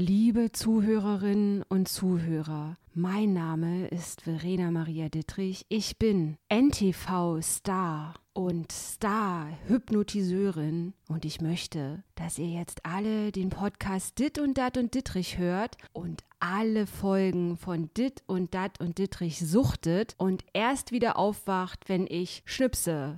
Liebe Zuhörerinnen und Zuhörer, mein Name ist Verena Maria Dittrich. Ich bin NTV-Star und Star-Hypnotiseurin und ich möchte, dass ihr jetzt alle den Podcast Dit und Dat und Dittrich hört und alle Folgen von Dit und Dat und Dittrich suchtet und erst wieder aufwacht, wenn ich schnipse.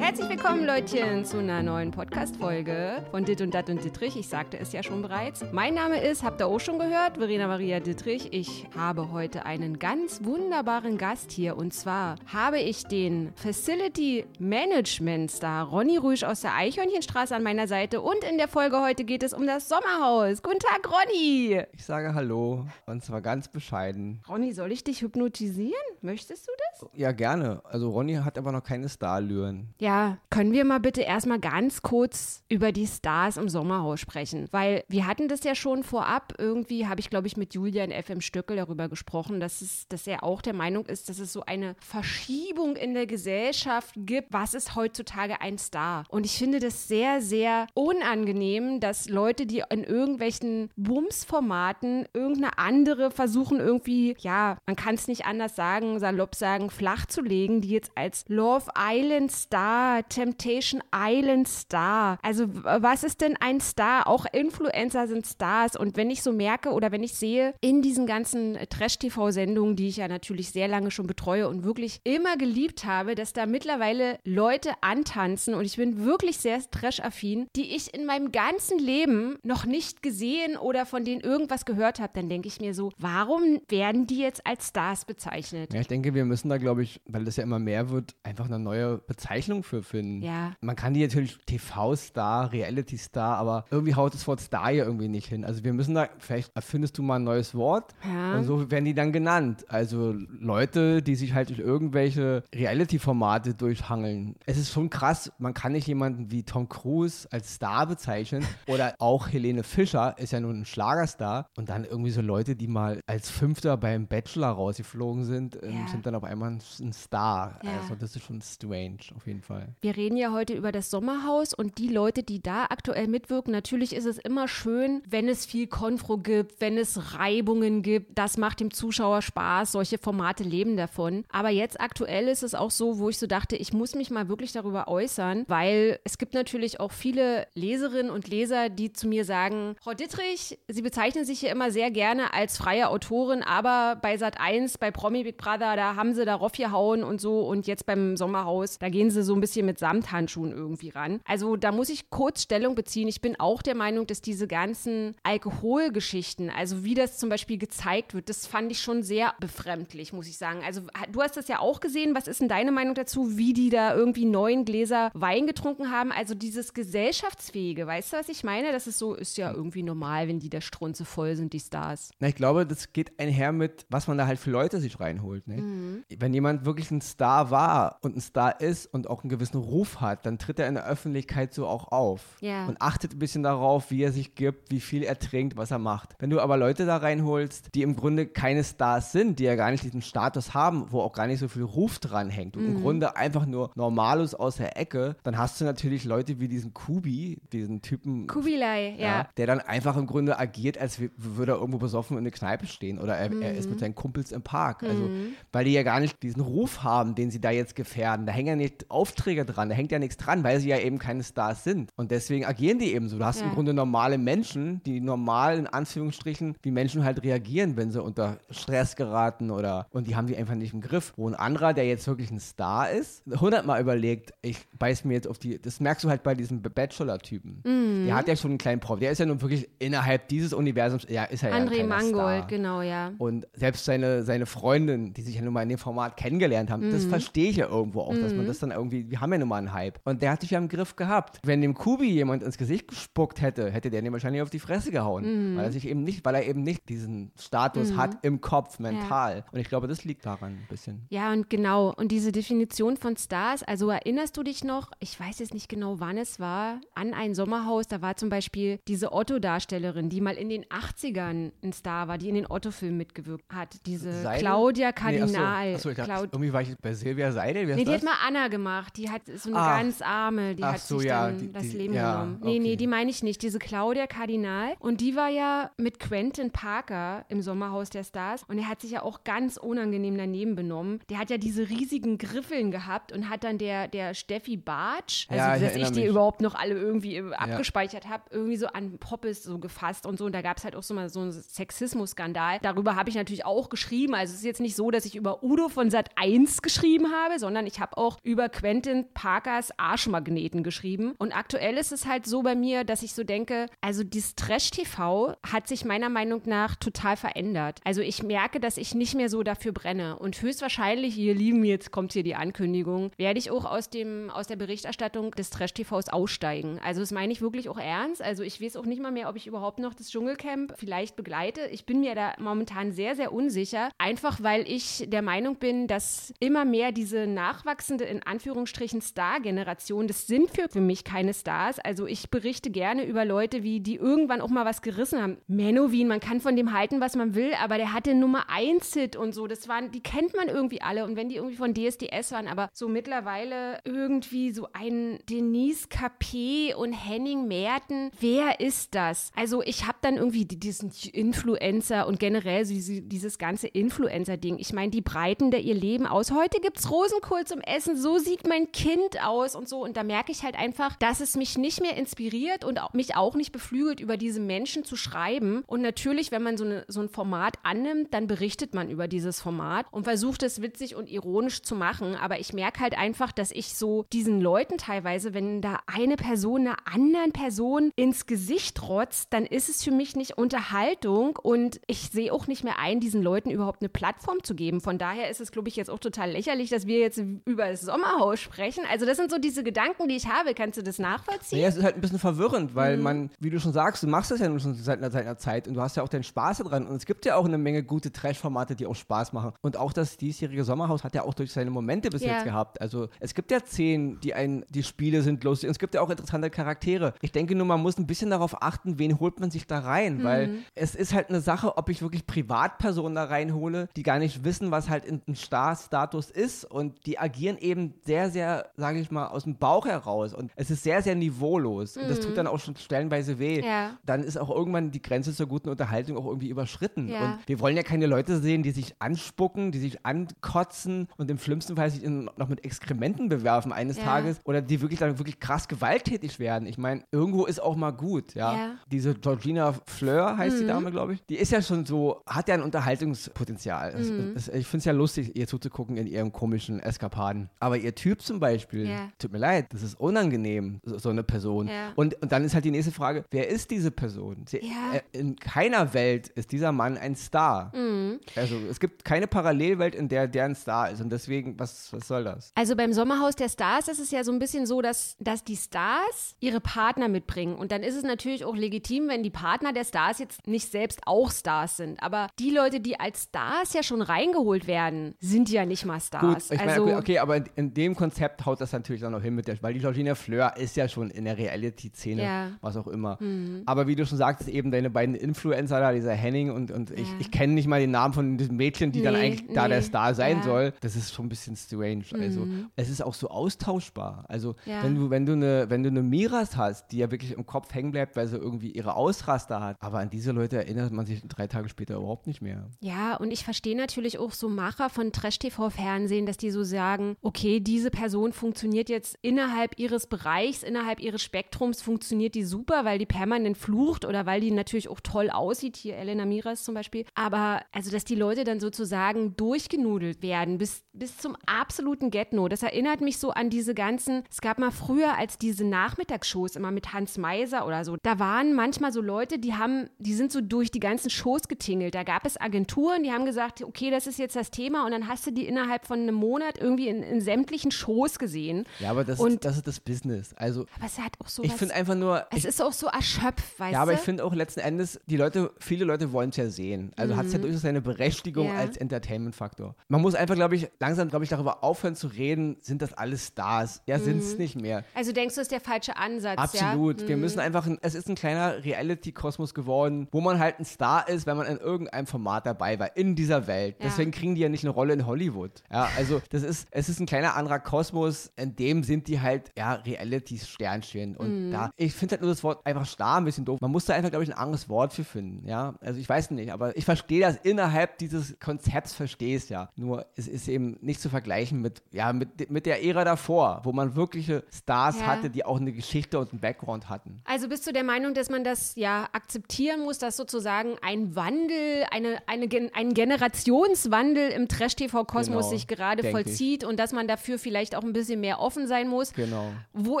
Herzlich willkommen, Leutchen, zu einer neuen Podcast-Folge von Dit und Dat und Dittrich. Ich sagte es ja schon bereits. Mein Name ist, habt ihr auch schon gehört, Verena Maria Dittrich. Ich habe heute einen ganz wunderbaren Gast hier und zwar habe ich den Facility Management Star Ronny Rüsch aus der Eichhörnchenstraße an meiner Seite und in der Folge heute geht es um das Sommerhaus. Guten Tag, Ronny! Ich sage Hallo und zwar ganz bescheiden. Ronny, soll ich dich hypnotisieren? Möchtest du das? Ja, gerne. Also Ronny hat aber noch keine Starlüren. Ja, können wir mal bitte erstmal ganz kurz über die Stars im Sommerhaus sprechen? Weil wir hatten das ja schon vorab. Irgendwie habe ich, glaube ich, mit Julian FM Stöckel darüber gesprochen, dass, es, dass er auch der Meinung ist, dass es so eine Verschiebung in der Gesellschaft gibt. Was ist heutzutage ein Star? Und ich finde das sehr, sehr unangenehm, dass Leute, die in irgendwelchen Bums-Formaten irgendeine andere versuchen, irgendwie, ja, man kann es nicht anders sagen, salopp sagen, flach zu legen, die jetzt als Love Island Star Temptation Island Star. Also was ist denn ein Star? Auch Influencer sind Stars. Und wenn ich so merke oder wenn ich sehe in diesen ganzen Trash-TV-Sendungen, die ich ja natürlich sehr lange schon betreue und wirklich immer geliebt habe, dass da mittlerweile Leute antanzen und ich bin wirklich sehr trash-affin, die ich in meinem ganzen Leben noch nicht gesehen oder von denen irgendwas gehört habe, dann denke ich mir so, warum werden die jetzt als Stars bezeichnet? Ja, ich denke, wir müssen da, glaube ich, weil das ja immer mehr wird, einfach eine neue Bezeichnung für finden. Ja. Man kann die natürlich TV-Star, Reality-Star, aber irgendwie haut das Wort Star ja irgendwie nicht hin. Also wir müssen da, vielleicht erfindest du mal ein neues Wort Ja. und so werden die dann genannt. Also Leute, die sich halt durch irgendwelche Reality-Formate durchhangeln. Es ist schon krass, man kann nicht jemanden wie Tom Cruise als Star bezeichnen oder auch Helene Fischer ist ja nun ein Schlagerstar und dann irgendwie so Leute, die mal als Fünfter beim Bachelor rausgeflogen sind, ähm, Ja. sind dann auf einmal ein Star. Also das ist schon strange auf jeden Fall. Wir reden ja heute über das Sommerhaus und die Leute, die da aktuell mitwirken. Natürlich ist es immer schön, wenn es viel Konfro gibt, wenn es Reibungen gibt. Das macht dem Zuschauer Spaß. Solche Formate leben davon. Aber jetzt aktuell ist es auch so, wo ich so dachte, ich muss mich mal wirklich darüber äußern, weil es gibt natürlich auch viele Leserinnen und Leser, die zu mir sagen, Frau Dittrich, Sie bezeichnen sich ja immer sehr gerne als freie Autorin, aber bei Sat 1, bei Promi Big Brother, da haben sie darauf gehauen und so und jetzt beim Sommerhaus, da gehen sie so ein bisschen mit Samthandschuhen irgendwie ran. Also da muss ich kurz Stellung beziehen. Ich bin auch der Meinung, dass diese ganzen Alkoholgeschichten, also wie das zum Beispiel gezeigt wird, das fand ich schon sehr befremdlich, muss ich sagen. Also du hast das ja auch gesehen. Was ist denn deine Meinung dazu, wie die da irgendwie neun Gläser Wein getrunken haben? Also dieses gesellschaftsfähige, weißt du, was ich meine? Das ist so, ist ja irgendwie normal, wenn die da strunze voll sind, die Stars. Na, ich glaube, das geht einher mit, was man da halt für Leute sich reinholt. Ne? Mhm. Wenn jemand wirklich ein Star war und ein Star ist und auch einen gewissen Ruf hat, dann tritt er in der Öffentlichkeit so auch auf Ja. und achtet ein bisschen darauf, wie er sich gibt, wie viel er trinkt, was er macht. Wenn du aber Leute da reinholst, die im Grunde keine Stars sind, die ja gar nicht diesen Status haben, wo auch gar nicht so viel Ruf dran hängt und Mhm. im Grunde einfach nur Normalos aus der Ecke, dann hast du natürlich Leute wie diesen Kubi, diesen Typen Kubilai, ja. der dann einfach im Grunde agiert, als würde er irgendwo besoffen in der Kneipe stehen oder er, er Mhm. ist mit seinen Kumpels im Park. Also, weil die ja gar nicht diesen Ruf haben, den sie da jetzt gefährden. Da hängen ja nicht Aufträge dran, da hängt ja nichts dran, weil sie ja eben keine Stars sind. Und deswegen agieren die eben so. Du hast Ja. im Grunde normale Menschen, die normal in Anführungsstrichen, wie Menschen halt reagieren, wenn sie unter Stress geraten oder und die haben die einfach nicht im Griff. Wo ein anderer, der jetzt wirklich ein Star ist, hundertmal überlegt, ich beiß mir jetzt auf die, das merkst du halt bei diesem Bachelor-Typen. Mhm. Der hat ja schon einen kleinen Prof. Der ist ja nun wirklich innerhalb dieses Universums, ja, ist er ja André Mangold, Star. genau, ja. Und selbst seine, seine Freundin, die sich ja nun mal in dem Format kennengelernt haben, das verstehe ich ja irgendwo auch, dass man das dann irgendwie, wir haben ja nun mal einen Hype. Und der hat sich ja im Griff gehabt. Wenn dem Kubi jemand ins Gesicht gespuckt hätte, hätte der den wahrscheinlich auf die Fresse gehauen. Weil er sich eben nicht, weil er eben nicht diesen Status hat im Kopf, mental. Und ich glaube, das liegt daran ein bisschen. Ja, und genau. Und diese Definition von Stars, also erinnerst du dich noch, ich weiß jetzt nicht genau, wann es war, an ein Sommerhaus, da war zum Beispiel diese Otto-Darstellerin, die mal in den 80ern ein Star war, die in den Otto-Filmen mitgewirkt hat. Diese Seidel? Claudia Nee, Kardinal. ach Achso, ich dachte, Claud irgendwie war ich bei Silvia Seidel. Wer Nee, die das? hat mal Anna gemacht. Die hat so eine Ach. ganz arme, die Ach hat so, sich ja, dann die- das die- Leben ja, genommen. Nee, nee, okay. die meine ich nicht. Diese Claudia Kardinal. Und die war ja mit Quentin Parker im Sommerhaus der Stars. Und er hat sich ja auch ganz unangenehm daneben benommen. Der hat ja diese riesigen Griffeln gehabt und hat dann der, der Steffi Bartsch, also Ja, ich dass ich die mich. überhaupt noch alle irgendwie abgespeichert habe, irgendwie so an Poppes so gefasst und so. Und da gab es halt auch so mal so einen Sexismus-Skandal. Darüber habe ich natürlich auch geschrieben. Also es ist jetzt nicht so, dass ich über Udo von Sat 1 geschrieben habe, sondern ich habe auch über Quentin Parkers Arschmagneten geschrieben. Und aktuell ist es halt so bei mir, dass ich so denke, also dieses Trash-TV hat sich meiner Meinung nach total verändert. Also ich merke, dass ich nicht mehr so dafür brenne. Und höchstwahrscheinlich, ihr Lieben, jetzt kommt hier die Ankündigung, werde ich auch aus, dem, aus der Berichterstattung des Trash-TVs aussteigen. Also das meine ich wirklich auch ernst. Also ich weiß auch nicht mal mehr, ob ich überhaupt noch das Dschungelcamp vielleicht begleite. Ich bin mir da momentan sehr, sehr unsicher. Einfach weil ich der Meinung bin, dass immer mehr diese nachwachsende, in Anführungsstrichen, Star-Generation, das sind für, für mich keine Stars. Also ich berichte gerne über Leute, wie die irgendwann auch mal was gerissen haben. Menowin, man kann von dem halten, was man will, aber der hatte Nummer 1 Hit und so. Das waren, die kennt man irgendwie alle. Und wenn die irgendwie von DSDS waren, aber so mittlerweile irgendwie so ein Denise Capet und Henning Merten, wer ist das? Also ich habe dann irgendwie die- diesen Influencer und generell so diese, dieses ganze Influencer-Ding. Ich meine, die breiten da ihr Leben aus. Heute gibt's Rosenkohl zum Essen, so sieht mein Kind aus und so. Und da merke ich halt einfach, dass es mich nicht mehr inspiriert und mich auch nicht beflügelt, über diese Menschen zu schreiben. Und natürlich, wenn man so, eine, so ein Format annimmt, dann berichtet man über dieses Format und versucht es witzig und ironisch zu machen. Aber ich merke halt einfach, dass ich so diesen Leuten teilweise, wenn da eine Person einer anderen Person ins Gesicht rotzt, dann ist es für mich nicht Unterhaltung und ich sehe auch nicht mehr ein, diesen Leuten überhaupt eine Plattform zu geben. Von daher ist es, glaube ich, jetzt auch total lächerlich, dass wir jetzt über das Sommerhaus sprechen. Also das sind so diese Gedanken, die ich habe. Kannst du das nachvollziehen? Ja, es ist halt ein bisschen verwirrend, weil Mhm. man, wie du schon sagst, du machst das ja nun schon seit einer, seit einer Zeit und du hast ja auch deinen Spaß daran. Und es gibt ja auch eine Menge gute Trash-Formate, die auch Spaß machen. Und auch das diesjährige Sommerhaus hat ja auch durch seine Momente bis Ja. jetzt gehabt. Also es gibt ja zehn, die ein, die Spiele sind lustig und es gibt ja auch interessante Charaktere. Ich denke nur, man muss ein bisschen darauf achten, wen holt man sich da rein, weil Mhm. es ist halt eine Sache, ob ich wirklich Privatpersonen da reinhole, die gar nicht wissen, was halt ein Star-Status ist und die agieren eben sehr, sehr, sage ich mal, aus dem Bauch heraus und es ist sehr, sehr niveaulos und das tut dann auch schon stellenweise weh. Mhm. Ja. Dann ist auch irgendwann die Grenze zur guten Unterhaltung auch irgendwie überschritten Ja. und wir wollen ja keine Leute sehen, die sich anspucken, die sich ankotzen und im schlimmsten Fall sich in, noch mit Exkrementen bewerfen eines Ja. Tages oder die wirklich dann wirklich krass gewalttätig werden. Ich meine, irgendwo ist auch mal gut, ja. Diese Georgina Fleur heißt Mhm. die Dame, glaube ich. Die ist ja schon so, hat ja ein Unterhaltungspotenzial. Es- Mhm. es- ich finde es ja lustig, ihr zuzugucken in ihren komischen Eskapaden. Aber ihr Typ zum Beispiel, Ja. tut mir leid, das ist unangenehm, so, so eine Person. Ja. Und, und dann ist halt die nächste Frage, wer ist diese Person? Sie, Ja. äh, in keiner Welt ist dieser Mann ein Star. Mhm. Also es gibt keine Parallelwelt, in der der ein Star ist. Und deswegen, was, was soll das? Also beim Sommerhaus der Stars ist es ja so ein bisschen so, dass, dass die Stars ihre Partner mitbringen. Und dann ist es natürlich auch legitim, wenn die Partner der Stars jetzt nicht selbst auch Stars sind. Aber die Leute, die als Stars ja schon reingeholt werden, sind ja nicht mal Gut, Stars. ich meine, also, okay, okay, aber in, in dem Konzept haut das natürlich dann noch hin mit der, weil die Georgina Fleur ist ja schon in der Reality-Szene, Ja. Mhm. was auch immer. Aber wie du schon sagtest, eben deine beiden Influencer da, dieser Henning und, und ich, ich kenne nicht mal den Namen von diesem Mädchen, die dann Nee, eigentlich da nee, der Star sein ja. Mhm. soll. Das ist schon ein bisschen strange. Also es ist auch so austauschbar. Also Ja. wenn du, wenn du eine, wenn du eine Miras hast, die ja wirklich im Kopf hängen bleibt, weil sie irgendwie ihre Ausraster hat, aber an diese Leute erinnert man sich drei Tage später überhaupt nicht mehr. Ja, und ich verstehe natürlich auch so Macher von Trash-TV-Fernsehen, dass die so sagen, okay, diese Person funktioniert jetzt innerhalb ihres Bereichs, innerhalb ihres Spektrums funktioniert die super, weil die permanent flucht oder weil die natürlich auch toll aussieht, hier Elena Miras zum Beispiel. Aber also, dass die Leute dann sozusagen durchgenudelt werden bis, bis zum absoluten Get-No. Das erinnert mich so an diese ganzen, es gab mal früher als diese Nachmittagsshows immer mit Hans Meiser oder so, da waren manchmal so Leute, die haben, die sind so durch die ganzen Shows getingelt. Da gab es Agenturen, die haben gesagt, okay, das ist jetzt das Thema und dann hast du die innerhalb von einem Monat irgendwie in, in sämtlichen Shows gesehen. Ja, aber das, Und- ist, das ist das Business. Also Aber es hat auch so ich finde einfach nur, es ist auch so erschöpft, weißt Ja, aber du? ich finde auch letzten Endes, die Leute, viele Leute wollen es ja sehen. Also hat es ja durchaus seine Berechtigung Mhm. Ja. als Entertainment-Faktor. Man muss einfach, glaube ich, langsam, glaube ich, darüber aufhören zu reden, sind das alles Stars? Ja, sind Mhm. es nicht mehr. also denkst du, das ist der falsche Ansatz, Absolut. ja? Wir müssen einfach, ein, es ist ein kleiner Reality-Kosmos geworden, wo man halt ein Star ist, wenn man in irgendeinem Format dabei war, in dieser Welt. Ja. Deswegen kriegen die ja nicht eine Rolle in Hollywood. Ja, also das ist, es ist ein kleiner anderer Kosmos, in dem sind die halt, ja, Reality-Sternchen. Und Mhm. da, ich finde halt nur das Wort einfach Star ein bisschen doof. Man muss da einfach, glaube ich, ein anderes Wort für finden. Ja, also ich weiß nicht, aber ich verstehe das innerhalb dieses Konzepts, verstehe es ja. Nur es ist eben nicht zu vergleichen mit, ja, mit, mit der Ära davor, wo man wirkliche Stars Ja. hatte, die auch eine Geschichte und einen Background hatten. Also bist du der Meinung, dass man das ja akzeptieren muss, dass sozusagen ein Wandel, eine, eine, ein Generationswandel im Trash-TV-Kosmos Genau, sich gerade vollzieht und dass man dafür vielleicht auch ein bisschen mehr offen sein muss? Genau. Wo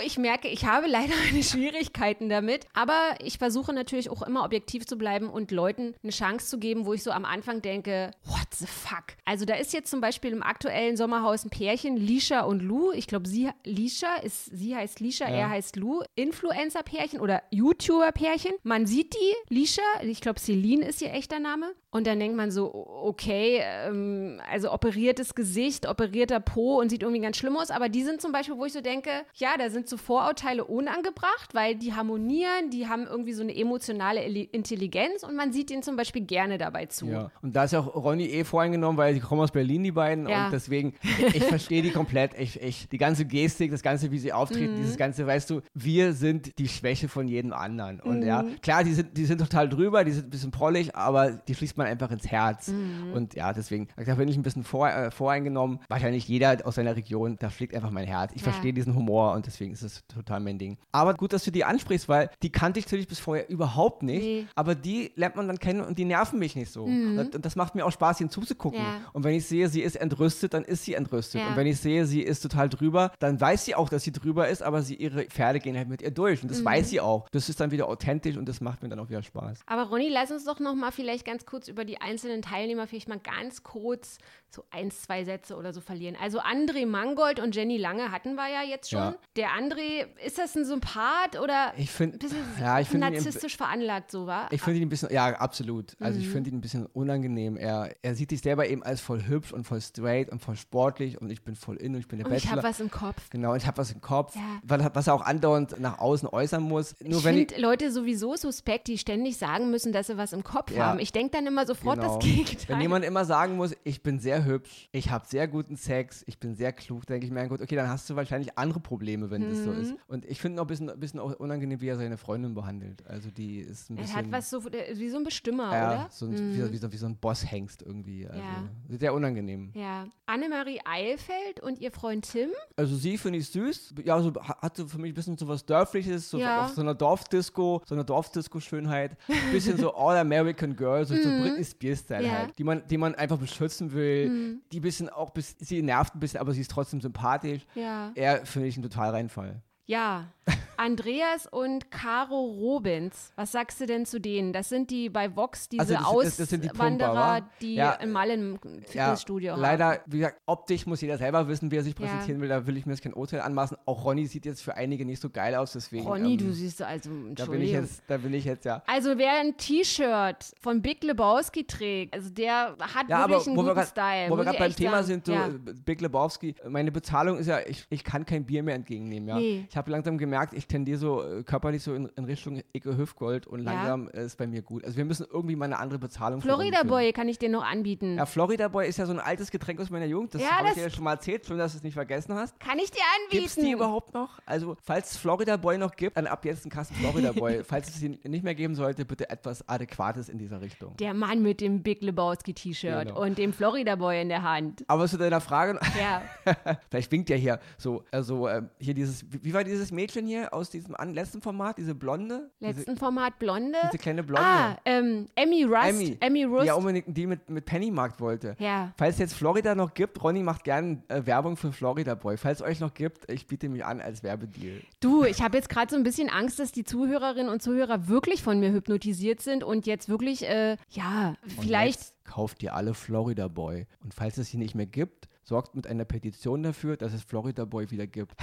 ich merke, ich habe leider meine Schwierigkeiten damit. Aber ich versuche natürlich auch immer objektiv zu bleiben und Leuten eine Chance zu geben, wo ich so am Anfang denke, what the fuck? Also da ist jetzt zum Beispiel im aktuellen Sommerhaus ein Pärchen, Lisha und Lou. Ich glaube, sie, Lisha ist, sie heißt Lisha, er heißt Lou. Influencer-Pärchen oder YouTuber-Pärchen. Man sieht die, Lisha, ich glaube, Celine ist ihr echter Name. Und dann denkt man so, okay, ähm, also operiertes Gesicht, operierter Po und sieht irgendwie ganz schlimm aus. Aber die sind zum Beispiel, wo ich so denke, ja, da sind so Vorurteile unangebracht, weil die harmonieren, die haben irgendwie so eine emotionale Intelligenz und man sieht ihnen zum Beispiel gerne dabei zu. Ja. Und da ist ja auch Ronny eh voreingenommen, weil die kommen aus Berlin, die beiden. Ja. Und deswegen, ich verstehe die komplett. Ich, ich, die ganze Gestik, das Ganze, wie sie auftreten, Mhm. dieses Ganze, weißt du, wir sind die Schwäche von jedem anderen. Und Mhm. ja, klar, die sind, die sind total drüber, die sind ein bisschen prollig, aber die schließt man einfach ins Herz. Mhm. Und ja, deswegen, da bin ich ein bisschen vor, äh, voreingenommen. Wahrscheinlich jeder aus seiner Region, da schlägt einfach mein Herz. Ich Ja. verstehe diesen Humor und deswegen ist es total mein Ding. Aber gut, dass du die ansprichst, weil die kannte ich natürlich bis vorher überhaupt nicht. Nee. Aber die lernt man dann kennen und die nerven mich nicht so. Und, und das macht mir auch Spaß, ihnen zuzugucken. Mhm. Ja. Und wenn ich sehe, sie ist entrüstet, dann ist sie entrüstet. Ja. Und wenn ich sehe, sie ist total drüber, dann weiß sie auch, dass sie drüber ist, aber sie, ihre Pferde gehen halt mit ihr durch. Und Mhm. das weiß sie auch. Das ist dann wieder authentisch und das macht mir dann auch wieder Spaß. Aber Ronny, lass uns doch noch mal vielleicht ganz kurz über die einzelnen Teilnehmer vielleicht mal ganz kurz so eins, zwei Sätze oder so verlieren. Also André Mangold und Jenny Lange hatten wir ja jetzt schon. Ja. Der André, ist das ein Sympath oder Ich finde, ein bisschen ja, ich finde ihn, narzisstisch veranlagt so, war? ich finde ihn ein bisschen, ja, absolut. Also Mhm. ich finde ihn ein bisschen unangenehm. Er, er sieht sich selber eben als voll hübsch und voll straight und voll sportlich und ich bin voll in und ich bin der Und ich habe Bachelor. was im Kopf. Genau, ich habe was im Kopf, Ja. weil, was er auch andauernd nach außen äußern muss. Nur ich, finde Leute sowieso suspekt, die ständig sagen müssen, dass sie was im Kopf Ja. haben. Ich denke dann immer sofort Genau. das Gegenteil. Wenn jemand immer sagen muss, ich bin sehr hübsch, ich habe sehr guten Sex, ich bin sehr klug, denke ich mir, gut, okay, dann hast du wahrscheinlich andere Probleme, wenn das Mhm. so ist. Und ich finde noch ein bisschen, ein bisschen auch unangenehm, wie er seine Freundin behandelt. Also die ist ein er bisschen... hat was so wie so ein Bestimmer, ja, oder? so ein, wie, wie, so, wie so ein Bosshengst irgendwie. Also Ja. sehr unangenehm. Ja. Annemarie Eilfeld und ihr Freund Tim. Also sie finde ich süß. Ja, so ha- hat so für mich ein bisschen so was Dörfliches, so Ja. auf so einer Dorfdisco, so eine Dorfdisco-Schönheit. Bisschen so All-American Girl, so, so Britney Spears-Style Mhm. Ja. Mhm. halt. Die man, die man einfach beschützen will. Die ein bisschen auch, bis, sie nervt ein bisschen, aber sie ist trotzdem sympathisch. Ja. Er finde ich ein total Reinfall. Ja. Andreas und Caro Robins. Was sagst du denn zu denen? Das sind die bei Vox, diese Also das- das- das die Pumper, Auswanderer, wa? die Ja. im Fitnessstudio haben. leider, wie gesagt, optisch muss jeder selber wissen, wie er sich Ja. präsentieren will. Da will ich mir jetzt kein Urteil anmaßen. Auch Ronny sieht jetzt für einige nicht so geil aus, deswegen. Ronny, ähm, du siehst also, da bin ich jetzt, da bin ich jetzt ja. Also wer ein T-Shirt von Big Lebowski trägt, also der hat Ja, aber wirklich einen wo wir guten grad- Style. Wo wir gerade beim Thema sagen. sind, so ja. Big Lebowski, meine Bezahlung ist ja, ich, ich kann kein Bier mehr entgegennehmen, ja. Nee. Ich habe langsam gemerkt, ich tendiere so äh, körperlich so in, in Richtung Icke Hüftgold und Ja. langsam äh, ist bei mir gut. Also wir müssen irgendwie mal eine andere Bezahlung Florida. Boy kann ich dir noch anbieten. Ja, Florida Boy ist ja so ein altes Getränk aus meiner Jugend. Das Ja, habe ich dir ja schon mal erzählt. Schön, dass du es nicht vergessen hast. Kann ich dir Gibt es die anbieten? überhaupt noch? Also, falls es Florida Boy noch gibt, dann ab jetzt ein Kasten Florida Boy. falls es ihn nicht mehr geben sollte, bitte etwas Adäquates in dieser Richtung. Der Mann mit dem Big Lebowski T-Shirt Genau. und dem Florida Boy in der Hand. Aber zu deiner Frage, Ja. vielleicht winkt ja hier so, also äh, hier dieses, wie war dieses Mädchen hier aus diesem letzten Format, diese Blonde? Letzten Format Blonde. Diese, diese kleine Blonde. ah, ähm, Emmy Rust. Emmy, Emmy die Rust. ja unbedingt die mit, mit Pennymarkt wollte. Ja. Falls es jetzt Florida noch gibt, Ronny macht gerne äh, Werbung für Florida Boy. Falls es euch noch gibt, ich biete mich an als Werbedeal. Du, ich habe jetzt gerade so ein bisschen Angst, dass die Zuhörerinnen und Zuhörer wirklich von mir hypnotisiert sind und jetzt wirklich, äh, ja, Und vielleicht. kauft ihr alle Florida Boy. Und falls es sie nicht mehr gibt, sorgt mit einer Petition dafür, dass es Florida Boy wieder gibt.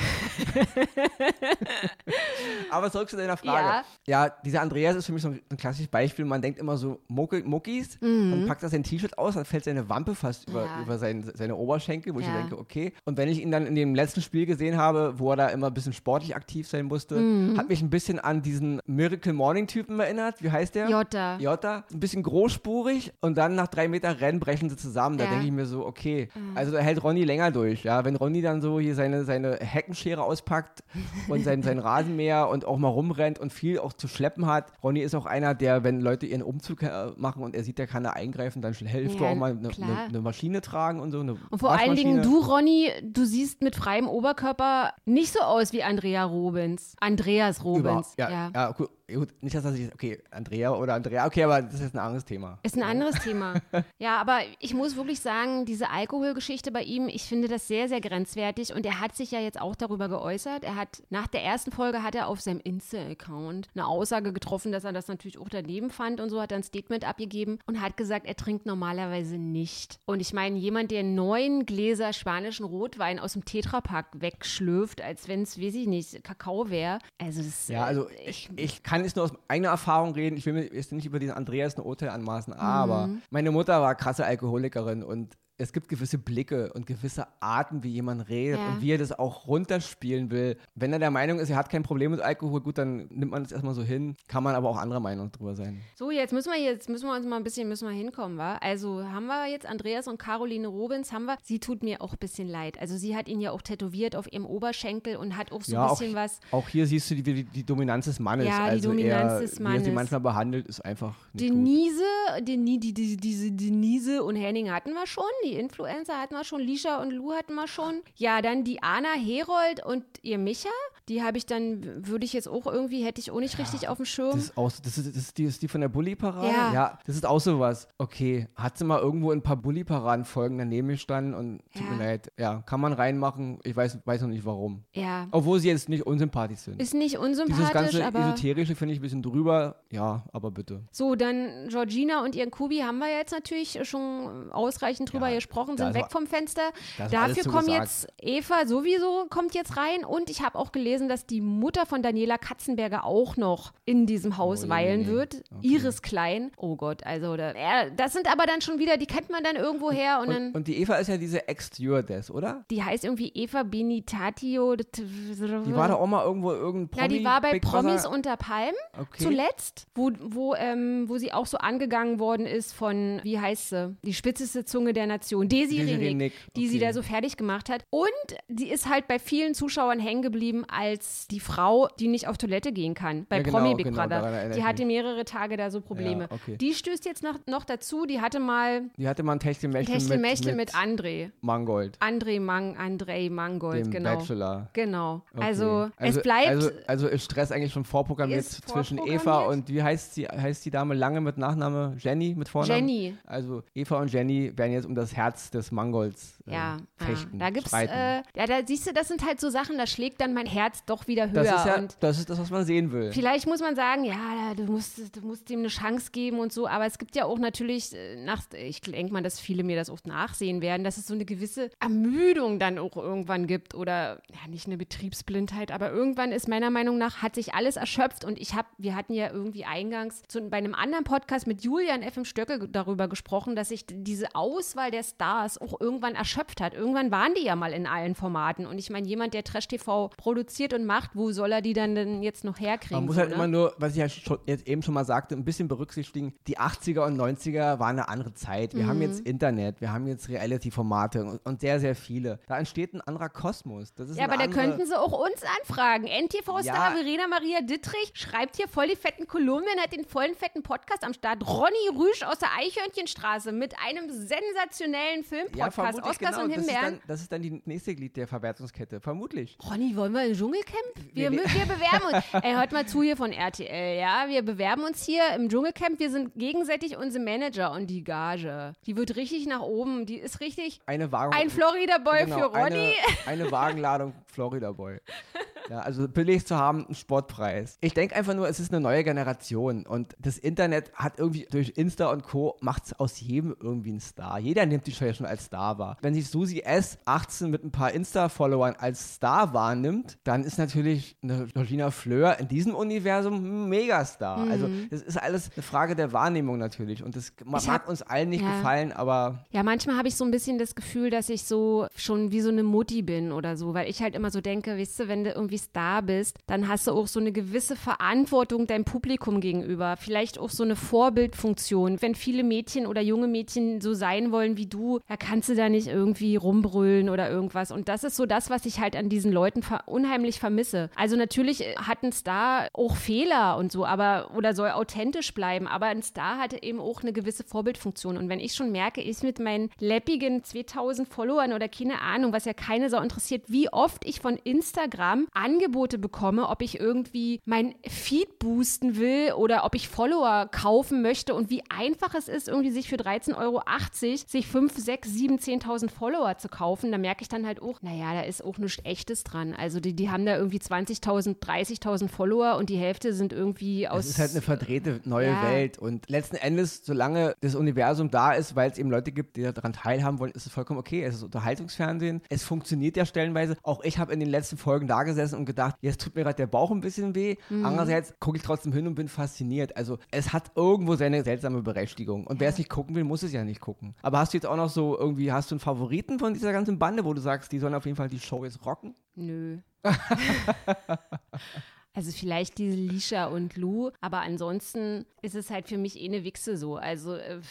Aber zurück zu deiner Frage. Ja. ja, dieser Andreas ist für mich so ein, ein klassisches Beispiel. Man denkt immer so Mucke, Muckis mhm. und packt das sein T-Shirt aus, dann fällt seine Wampe fast über, ja. über sein, seine Oberschenkel, wo ja. ich denke, okay. Und wenn ich ihn dann in dem letzten Spiel gesehen habe, wo er da immer ein bisschen sportlich aktiv sein musste, mhm. hat mich ein bisschen an diesen Miracle Morning Typen erinnert. Wie heißt der? Jota. Jota. Ein bisschen großspurig und dann nach drei Meter Rennen brechen sie zusammen. Da denke ich mir so, okay, mhm. also da hält Ronny länger durch. Ja, wenn Ronny dann so hier seine, seine Heckenschere auspackt und sein, sein Rasenmäher und auch mal rumrennt und viel auch zu schleppen hat. Ronny ist auch einer, der, wenn Leute ihren Umzug äh, machen und er sieht, der kann da eingreifen, dann hilft ja, du auch mal eine ne, ne Maschine tragen und so. und vor allen Dingen du, Ronny, du siehst mit freiem Oberkörper nicht so aus wie Andrea Robens. Andreas Robens. Über, ja, ja. ja gut, gut, nicht, dass das sich, okay, Andrea oder Andrea, okay, aber das ist ein anderes Thema. Ist ein anderes Thema. Ja, aber ich muss wirklich sagen, diese Alkoholgeschichte bei ihm, ich finde das sehr, sehr grenzwertig und er hat sich ja jetzt auch darüber geäußert. Er hat, nach der ersten Folge hat er auf seinem Insta-Account eine Aussage getroffen, dass er das natürlich auch daneben fand und so hat er ein Statement abgegeben und hat gesagt, er trinkt normalerweise nicht. Und ich meine, jemand, der neun Gläser spanischen Rotwein aus dem Tetrapack wegschlürft, als wenn es, weiß ich nicht, Kakao wäre. Also das, Ja, also äh, ich, ich kann jetzt nur aus eigener Erfahrung reden. Ich will mir jetzt nicht über diesen Andreas ein Urteil anmaßen, aber mhm. meine Mutter war krasse Alkoholikerin und es gibt gewisse Blicke und gewisse Arten, wie jemand redet ja. und wie er das auch runterspielen will. Wenn er der Meinung ist, er hat kein Problem mit Alkohol, gut, dann nimmt man das erstmal so hin. Kann man aber auch anderer Meinung drüber sein. So, jetzt müssen wir jetzt müssen wir uns mal ein bisschen müssen wir hinkommen, wa? Also haben wir jetzt Andreas und Caroline Robins, haben wir. Sie tut mir auch ein bisschen leid. Also sie hat ihn ja auch tätowiert auf ihrem Oberschenkel und hat auch so ein bisschen auch, was. Auch hier siehst du die, die, die Dominanz des Mannes. Ja, die also Dominanz er, des Mannes. Wie er sie manchmal behandelt, ist einfach nicht Denise, gut. Die, die, die, diese Denise und Henning hatten wir schon, die Influencer hatten wir schon, Lisha und Lou hatten wir schon. Ja, dann die Anna Herold und ihr Micha. Die habe ich dann, würde ich jetzt auch irgendwie, hätte ich auch nicht ja, richtig auf dem Schirm. Das ist, auch, das ist, das ist, die, ist die von der Bully-Parade? Ja. ja. Das ist auch sowas. Okay, hat sie mal irgendwo ein paar Bully-Paraden-Folgen daneben gestanden und tut ja. mir leid. Ja, kann man reinmachen. Ich weiß, weiß noch nicht warum. Ja. Obwohl sie jetzt nicht unsympathisch sind. Ist nicht unsympathisch, Dieses ganze aber Esoterische finde ich ein bisschen drüber. Ja, aber bitte. So, dann Georgina und ihren Kubi haben wir jetzt natürlich schon ausreichend drüber gesprochen, sind weg vom Fenster. Dafür kommt jetzt Eva sowieso kommt jetzt rein und ich habe auch gelesen, dass die Mutter von Daniela Katzenberger auch noch in diesem Haus oh, weilen nee. wird. Okay. Iris Klein. Oh Gott, also da, ja, das sind aber dann schon wieder, die kennt man dann irgendwo her. Und, und, dann, und die Eva ist ja diese Ex-Stewardess, oder? Die heißt irgendwie Eva Benitatio. Die war da auch mal irgendwo irgendein Promi. Ja, die war bei Big Promis Brother. unter Palm okay. zuletzt, wo, wo, ähm, wo sie auch so angegangen worden ist von, wie heißt sie? Die spitzeste Zunge der Nation. Desi Renick, die okay. sie da so fertig gemacht hat. Und die ist halt bei vielen Zuschauern hängen geblieben als die Frau, die nicht auf Toilette gehen kann. Bei ja, genau, Promi Big genau, Brother. Die hatte mehrere Tage da so Probleme. Ja, okay. Die stößt jetzt noch, noch dazu, die hatte mal. Die hatte mal ein Techtelmechtel mit, mit, mit André. Mangold. André Mang, André Mangold, Dem genau. Bachelor. Genau. Okay. Also, also, es bleibt. Also, also ist Stress eigentlich schon vorprogrammiert zwischen Eva und wie heißt sie, heißt die Dame lange mit Nachname? Jenny mit Vornamen? Jenny. Also Eva und Jenny werden jetzt um das Herz des Mangolds äh, ja, fechten. Ja. Da gibt's, äh, ja, da siehst du, das sind halt so Sachen, da schlägt dann mein Herz doch wieder höher. Das ist, ja, das, ist das, was man sehen will. Vielleicht muss man sagen, ja, du musst, du musst ihm eine Chance geben und so, aber es gibt ja auch natürlich, äh, nach, ich denke mal, dass viele mir das oft nachsehen werden, dass es so eine gewisse Ermüdung dann auch irgendwann gibt oder ja, nicht eine Betriebsblindheit, aber irgendwann ist meiner Meinung nach, hat sich alles erschöpft und ich habe, wir hatten ja irgendwie eingangs zu, bei einem anderen Podcast mit Julian F. M. Stöcke darüber gesprochen, dass sich diese Auswahl der Stars auch irgendwann erschöpft hat. Irgendwann waren die ja mal in allen Formaten und ich meine, jemand, der Trash TV produziert und macht, wo soll er die dann denn jetzt noch herkriegen? Man muss so, halt ne? immer nur, was ich ja schon, jetzt eben schon mal sagte, ein bisschen berücksichtigen, die 80er und 90er waren eine andere Zeit. Wir mhm. haben jetzt Internet, wir haben jetzt Reality-Formate und, und, sehr, sehr viele. Da entsteht ein anderer Kosmos. ja, aber da könnten sie auch uns anfragen. NTV-Star ja. Verena Maria Dittrich schreibt hier voll die fetten Kolumnen, hat den vollen fetten Podcast am Start. Ronny Rüsch aus der Eichhörnchenstraße mit einem sensationellen Filmpodcast. Ja, Oscars genau. und Himbeeren. Das ist, dann, das ist dann die nächste Glied der Verwertungskette, vermutlich. Ronny, wollen wir im Dschungelcamp? Wir, wir, wir bewerben uns. Ey, hört mal zu hier von RTL, ja? Wir bewerben uns hier im Dschungelcamp. Wir sind gegenseitig unsere Manager und die Gage. Die wird richtig nach oben. Die ist richtig eine Wagen ein Florida Boy genau, für Ronny. Eine, eine Wagenladung Florida Boy. Ja, also billig zu haben, ein Sportpreis. Ich denke einfach nur, es ist eine neue Generation und das Internet hat irgendwie durch Insta und Co. macht es aus jedem irgendwie einen Star. Jeder nimmt die Show schon als Star wahr. Wenn sich Susi S. 18 mit ein paar Insta-Followern als Star wahrnimmt, dann ist natürlich eine Georgina Fleur in diesem Universum ein Megastar. Also Mhm. das ist alles eine Frage der Wahrnehmung natürlich und das mag hab- uns allen nicht ja. gefallen, aber Ja, manchmal habe ich so ein bisschen das Gefühl, dass ich so schon wie so eine Mutti bin oder so, weil ich halt immer so denke, weißt du, wenn du irgendwie Star bist, dann hast du auch so eine gewisse Verantwortung deinem Publikum gegenüber. Vielleicht auch so eine Vorbildfunktion. Wenn viele Mädchen oder junge Mädchen so sein wollen wie du, da kannst du da nicht irgendwie rumbrüllen oder irgendwas. Und das ist so das, was ich halt an diesen Leuten ver unheimlich vermisse. Also natürlich äh, hat ein Star auch Fehler und so, aber oder soll authentisch bleiben, aber ein Star hatte eben auch eine gewisse Vorbildfunktion. Und wenn ich schon merke, ich mit meinen läppigen 2000 Followern oder keine Ahnung, was ja keine Sau interessiert, wie oft ich von Instagram Angebote bekomme, ob ich irgendwie mein Feed boosten will oder ob ich Follower kaufen möchte und wie einfach es ist, irgendwie sich für 13,80 Euro sich 5, 6, 7, 10.000 Follower zu kaufen, da merke ich dann halt auch, naja, da ist auch nichts Echtes dran. Also die, die haben da irgendwie 20.000, 30.000 Follower und die Hälfte sind irgendwie aus... es ist halt eine verdrehte neue Ja. Welt und letzten Endes, solange das Universum da ist, weil es eben Leute gibt, die daran teilhaben wollen, ist es vollkommen okay. Es ist Unterhaltungsfernsehen. Es funktioniert ja stellenweise. Auch ich habe in den letzten Folgen da gesessen und gedacht, jetzt tut mir gerade der Bauch ein bisschen weh. Mhm. Andererseits gucke ich trotzdem hin und bin fasziniert. Also es hat irgendwo seine seltsame Berechtigung. Und wer es nicht gucken will, muss es ja nicht gucken. Aber hast du jetzt auch noch so irgendwie, hast du einen Favoriten von dieser ganzen Bande, wo du sagst, die sollen auf jeden Fall die Show jetzt rocken? Nö. Also vielleicht diese Lisha und Lou, aber ansonsten ist es halt für mich eh eine Wichse so. Also, äh,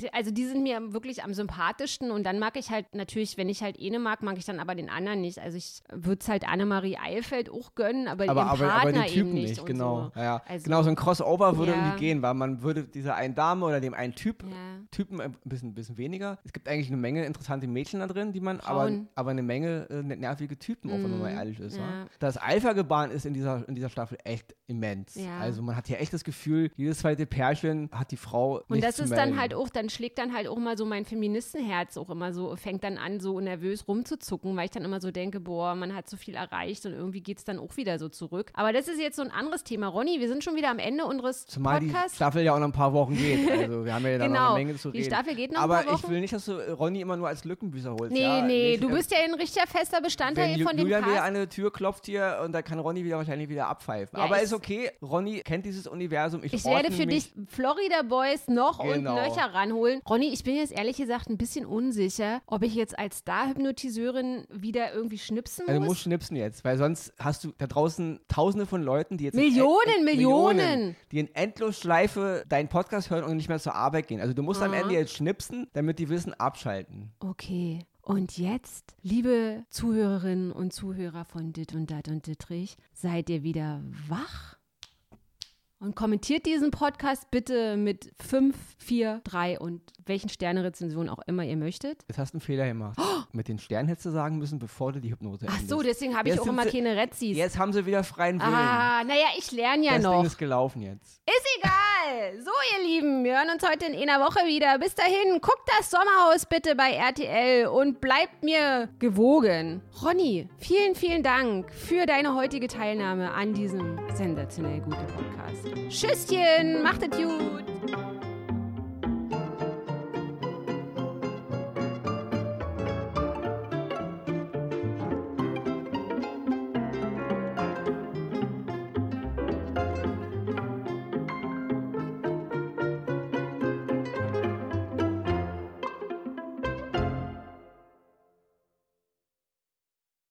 die- also die sind mir wirklich am sympathischsten und dann mag ich halt natürlich, wenn ich halt eine mag, mag ich dann aber den anderen nicht. Also ich würde es halt Annemarie Eifeld auch gönnen, aber, aber, aber, Partner aber den Typen eben nicht. nicht, genau. So. Ja, Also- genau, so ein Crossover würde Ja. irgendwie gehen, weil man würde dieser einen Dame oder dem einen Typ, Ja. Typen ein bisschen, bisschen weniger. Es gibt eigentlich eine Menge interessante Mädchen da drin, die man, aber, Frauen. Mhm. aber eine Menge äh, nervige Typen, auch wenn man mal ehrlich ist. ja. Ja. Das Alpha-Gebaren ist in dieser, in dieser Staffel echt immens. Ja. Also man hat hier echt das Gefühl, jedes zweite Pärchen hat die Frau Und das ist dann halt auch, dann schlägt dann halt auch mal so mein Feministenherz auch immer so, fängt dann an, so nervös rumzuzucken, weil ich dann immer so denke, boah, man hat so viel erreicht und irgendwie geht es dann auch wieder so zurück. Aber das ist jetzt so ein anderes Thema. Ronny, wir sind schon wieder am Ende unseres Zumal die Podcasts. Staffel ja auch noch ein paar Wochen geht. Also wir haben ja da noch Genau. eine Menge zu Die reden. Staffel geht noch ein Aber paar ich Wochen. will nicht, dass du Ronny immer nur als Lückenbüßer holst. Nee, ja? nee, Nicht, du bist ja ein richtiger fester Bestandteil Wenn von dem Julian wieder Cast. an eine Tür klopft hier und da kann Ronny wieder wahrscheinlich wieder abpfeifen. Ja, Aber ist okay, Ronny kennt dieses Universum. Ich, Ich werde für mich. dich Florida Boys noch Genau. und nöcher ranholen. Ronny, ich bin jetzt ehrlich gesagt ein bisschen unsicher, ob ich jetzt als Star-Hypnotiseurin wieder irgendwie schnipsen muss. Also du musst schnipsen jetzt, weil sonst hast du da draußen tausende von Leuten, die jetzt Millionen, Millionen. die in Endlosschleife deinen Podcast hören und nicht mehr zur Arbeit gehen. Also du musst am Aha. Ende jetzt schnipsen, damit die wissen, abschalten. Okay. Und jetzt, liebe Zuhörerinnen und Zuhörer von Dit und Dat und Dittrich, seid ihr wieder wach? Und kommentiert diesen Podcast bitte mit 5, 4, 3 und welchen Sternerezensionen auch immer ihr möchtet. Jetzt hast du einen Fehler gemacht. Mit den Sternen hättest du sagen müssen, bevor du die Hypnose Ach endest. so, deswegen habe ich Jetzt auch immer sie- keine Rezis. Jetzt haben sie wieder freien Willen. Ah, naja, ich lerne ja das noch. Ding ist gelaufen jetzt. Ist egal. So, ihr Lieben, wir hören uns heute in einer Woche wieder. Bis dahin, guckt das Sommerhaus bitte bei RTL und bleibt mir gewogen. Ronny, vielen, vielen Dank für deine heutige Teilnahme an diesem sensationell guten Podcast. Tschüsschen, macht es gut.